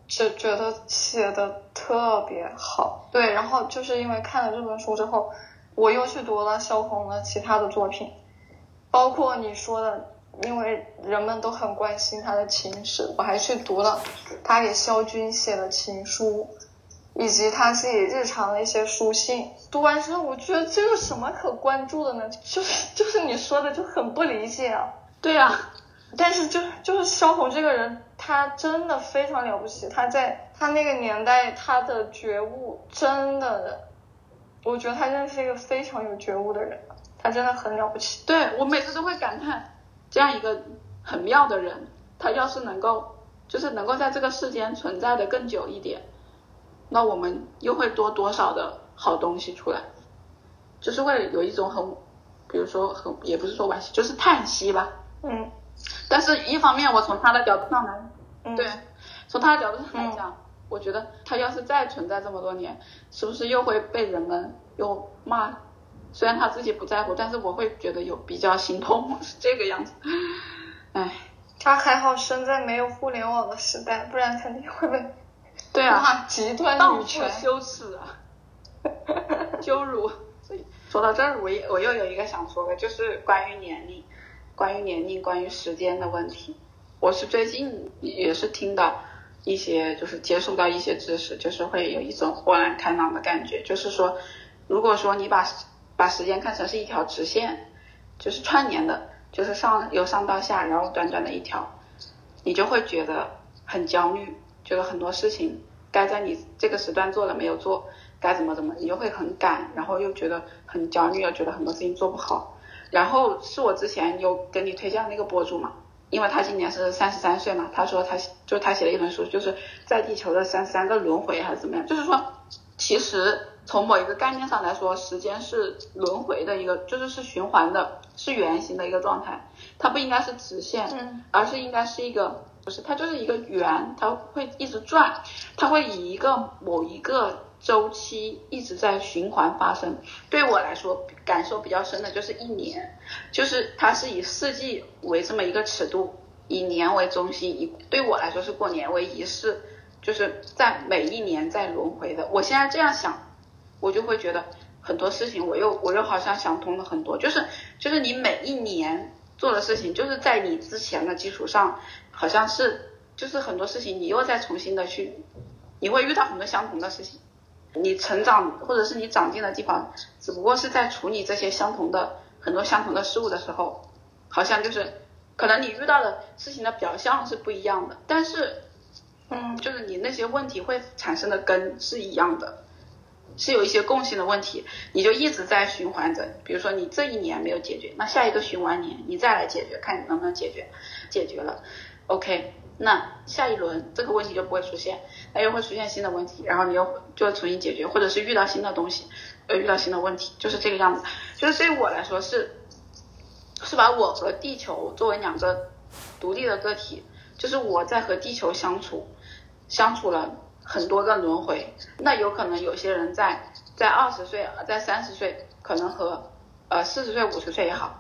就觉得写的特别好，对，然后就是因为看了这本书之后，我又去读了萧红的其他的作品，包括你说的，因为人们都很关心他的情史，我还去读了他给萧军写的情书，以及他自己日常的一些书信。读完之后，我觉得这有什么可关注的呢？就是就是你说的就很不理解啊。对呀。但是就就是萧红这个人，他真的非常了不起。他在他那个年代，他的觉悟真的，我觉得他真的是一个非常有觉悟的人。他真的很了不起。对我每次都会感叹，这样一个很妙的人，他要是能够，就是能够在这个世间存在的更久一点，那我们又会多多少的好东西出来，就是会有一种很，比如说很，也不是说惋惜，就是叹息吧。嗯。但是，一方面，我从他的角度上来，对，从他的角度上来讲，我觉得他要是再存在这么多年，是不是又会被人们又骂？虽然他自己不在乎，但是我会觉得有比较心痛，是这个样子。唉，他还好生在没有互联网的时代，不然肯定会被 对啊，极端女权。羞耻啊，羞辱。所以说到这儿，我也我又有一个想说的，就是关于年龄，关于年龄，关于时间的问题。我是最近也是听到一些，就是接触到一些知识，就是会有一种豁然开朗的感觉。就是说，如果说你把把时间看成是一条直线，就是串联的，就是上由上到下，然后短短的一条，你就会觉得很焦虑，觉得很多事情该在你这个时段做了没有做，该怎么怎么，你就会很赶，然后又觉得很焦虑，又觉得很多事情做不好。然后是我之前有跟你推荐那个博主嘛，因为他今年是三十三岁嘛，他说他就他写了一本书，就是在地球的三十三个轮回还是怎么样，就是说其实从某一个概念上来说，时间是轮回的一个，就是是循环的，是圆形的一个状态，它不应该是直线，嗯而是应该是一个，不是它就是一个圆，它会一直转，它会以一个某一个周期一直在循环发生。对我来说，感受比较深的就是一年，就是它是以四季为这么一个尺度，以年为中心，以对我来说是过年为仪式，就是在每一年在轮回的。我现在这样想，我就会觉得很多事情我又我又好像想通了很多，就是就是你每一年做的事情，就是在你之前的基础上，好像是就是很多事情你又再重新的去，你会遇到很多相同的事情。你成长或者是你长进的地方，只不过是在处理这些相同的很多相同的事物的时候，好像就是可能你遇到的事情的表象是不一样的，但是嗯就是你那些问题会产生的根是一样的，是有一些共性的问题，你就一直在循环着。比如说你这一年没有解决，那下一个循环年你再来解决，看你能不能解决，解决了，OK，那下一轮这个问题就不会出现，那又会出现新的问题，然后你又就重新解决，或者是遇到新的东西，呃，遇到新的问题，就是这个样子。就是对于我来说是，是把我和地球作为两个独立的个体，就是我在和地球相处，相处了很多个轮回。那有可能有些人在在二十岁，在三十岁，可能和呃四十岁、五十岁也好，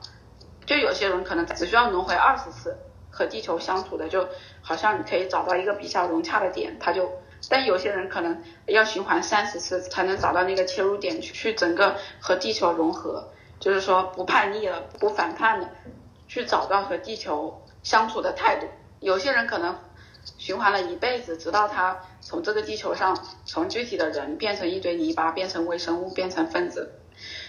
就有些人可能只需要轮回二十次和地球相处的，就好像你可以找到一个比较融洽的点，他就。但有些人可能要循环三十次才能找到那个切入点去去整个和地球融合，就是说不叛逆了，不反叛了，去找到和地球相处的态度。有些人可能循环了一辈子，直到他从这个地球上从具体的人变成一堆泥巴，变成微生物，变成分子，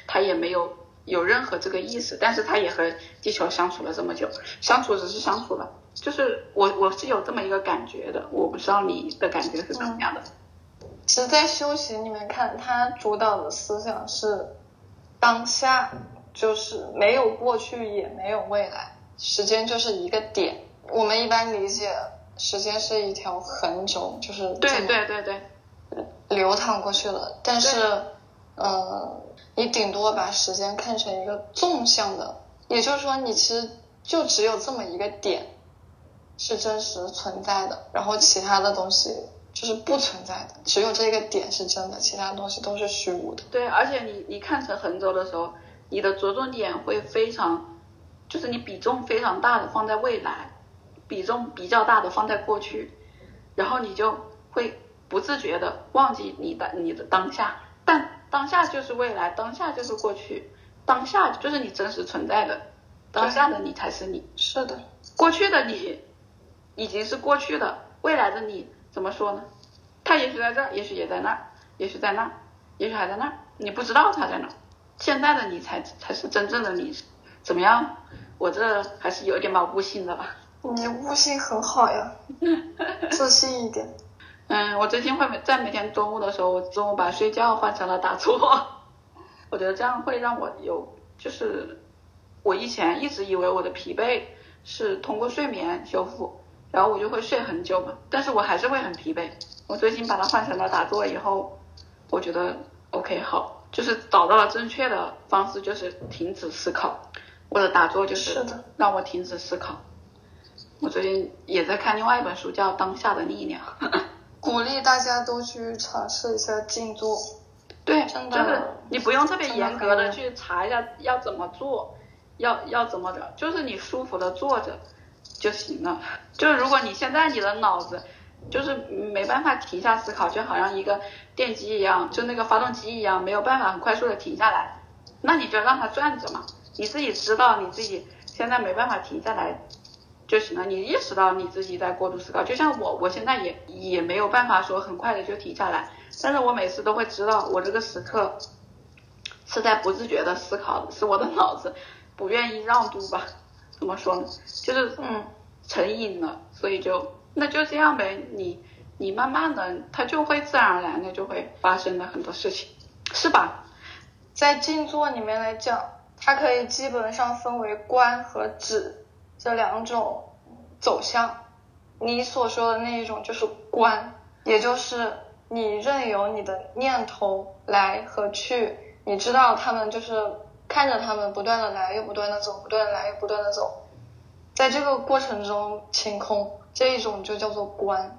他也没有有任何这个意思，但是他也和地球相处了这么久，相处只是相处了，就是我我是有这么一个感觉的，我不知道你的感觉是怎么样的。其实，在修行里面看，他主导的思想是当下，就是没有过去，也没有未来，时间就是一个点。我们一般理解时间是一条横轴，就是对对对对，流淌过去了。但是，呃，你顶多把时间看成一个纵向的，也就是说，你其实就只有这么一个点是真实存在的，然后其他的东西就是不存在的，只有这个点是真的，其他东西都是虚无的。对，而且你你看成横轴的时候，你的着重点会非常，就是你比重非常大的放在未来，比重比较大的放在过去，然后你就会不自觉的忘记你的你的当下，但当下就是未来，当下就是过去，当下就是你真实存在的，当下的你才是你，是的，过去的你已经是过去的，未来的你怎么说呢？他也许在这儿，也许也在那儿，也许在那儿，也许还在那儿，你不知道他在哪儿。现在的你才才是真正的你，怎么样？我这还是有点毛悟性的吧。你悟性很好呀，自信一点。嗯，我最近会每在每天中午的时候，我中午把睡觉换成了打坐，我觉得这样会让我有，就是我以前一直以为我的疲惫是通过睡眠修复，然后我就会睡很久嘛，但是我还是会很疲惫。我最近把它换成了打坐以后，我觉得 OK 好，就是找到了正确的方式，就是停止思考。我的打坐就是让我停止思考。我最近也在看另外一本书，叫《当下的力量》。鼓励大家都去尝试一下静坐。对，真的就是你不用特别严格的去查一下要怎么做，要要怎么的，就是你舒服的坐着，就行了。就是如果你现在你的脑子就是没办法停下思考，就好像一个电机一样，就那个发动机一样，没有办法很快速的停下来，那你就让它转着嘛。你自己知道你自己现在没办法停下来就行了。你意识到你自己在过度思考，就像我，我现在也也没有办法说很快的就停下来，但是我每次都会知道我这个时刻是在不自觉的思考的，是我的脑子不愿意让渡吧。怎么说呢？就是嗯，成瘾了，所以就那就这样呗。你你慢慢的，它就会自然而然的就会发生的很多事情，是吧？在静坐里面来讲，它可以基本上分为观和止这两种走向。你所说的那一种就是观，也就是你任由你的念头来和去，你知道他们就是看着他们不断的来又不断的走，不断的来又不断的走，在这个过程中清空，这一种就叫做观。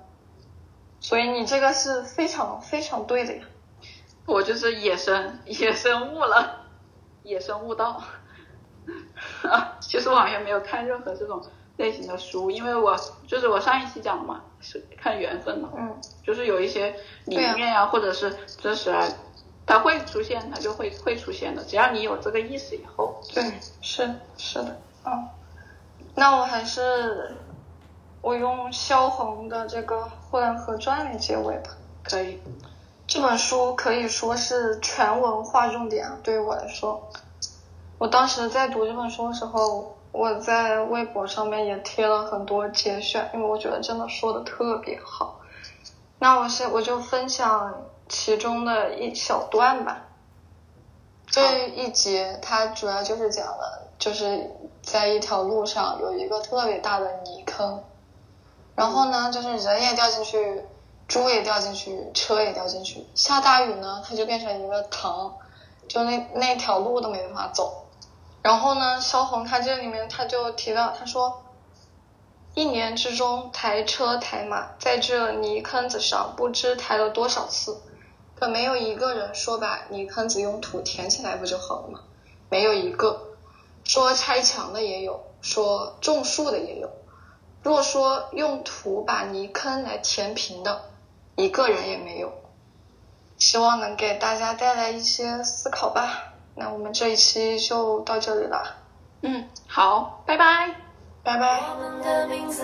所以你这个是非常非常对的呀。我就是野生 野生悟了，野生悟道。啊，其实我好像没有看任何这种类型的书，因为我就是我上一期讲的嘛，是看缘分嘛，嗯，就是有一些理念啊，或者是知识啊，它会出现，它就会会出现的，只要你有这个意识以后，对，是是的，嗯，那我还是我用萧红的这个《呼兰河传》来结尾吧。可以，这本书可以说是全文划重点啊，对于我来说，我当时在读这本书的时候，我在微博上面也贴了很多节选，因为我觉得真的说的特别好。那我是我就分享其中的一小段吧。这一节它主要就是讲了，就是在一条路上有一个特别大的泥坑，然后呢，就是人也掉进去，猪也掉进去，车也掉进去。下大雨呢，它就变成一个塘，就那那条路都没办法走。然后呢，萧红他这里面他就提到，他说，一年之中抬车抬马在这泥坑子上不知抬了多少次，可没有一个人说把泥坑子用土填起来不就好了吗？没有一个。说拆墙的也有，说种树的也有。若说用土把泥坑来填平的，一个人也没有。希望能给大家带来一些思考吧。那我们这一期就到这里了，嗯，好，拜拜。拜拜。我们的名字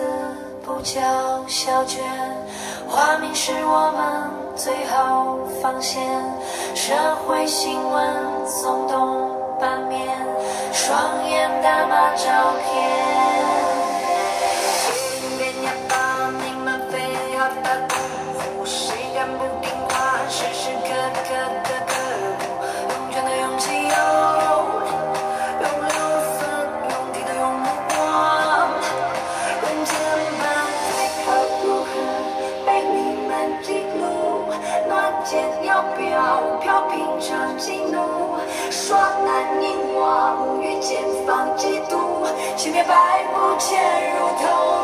不叫小娟，花名是我们最后防线。社会新闻耸动版面，双眼打码照片。熄灭百步潜入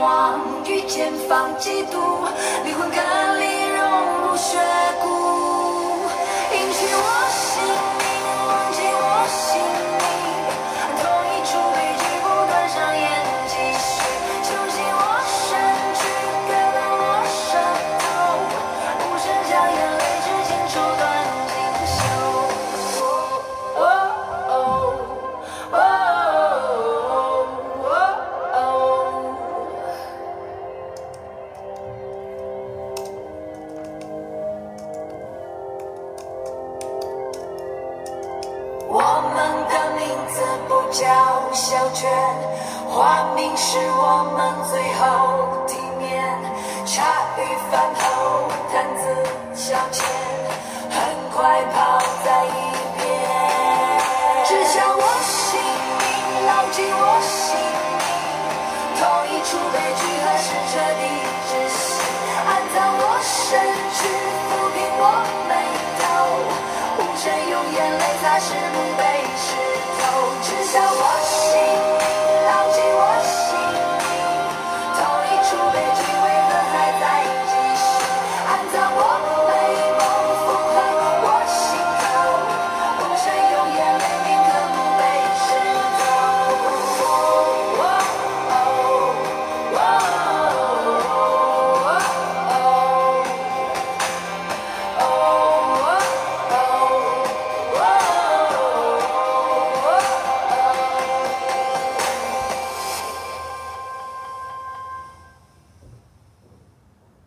望于前方几度